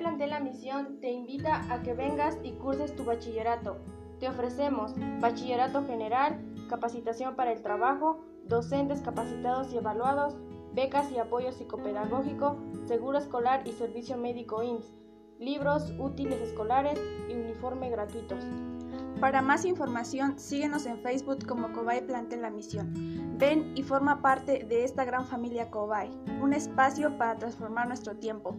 La Misión te invita a que vengas y curses tu bachillerato. Te ofrecemos bachillerato general, capacitación para el trabajo, docentes capacitados y evaluados, becas y apoyo psicopedagógico, seguro escolar y servicio médico IMSS, libros, útiles escolares y uniforme gratuitos. Para más información, síguenos en Facebook como Cobay Plantel La Misión. Ven y forma parte de esta gran familia Cobay, un espacio para transformar nuestro tiempo.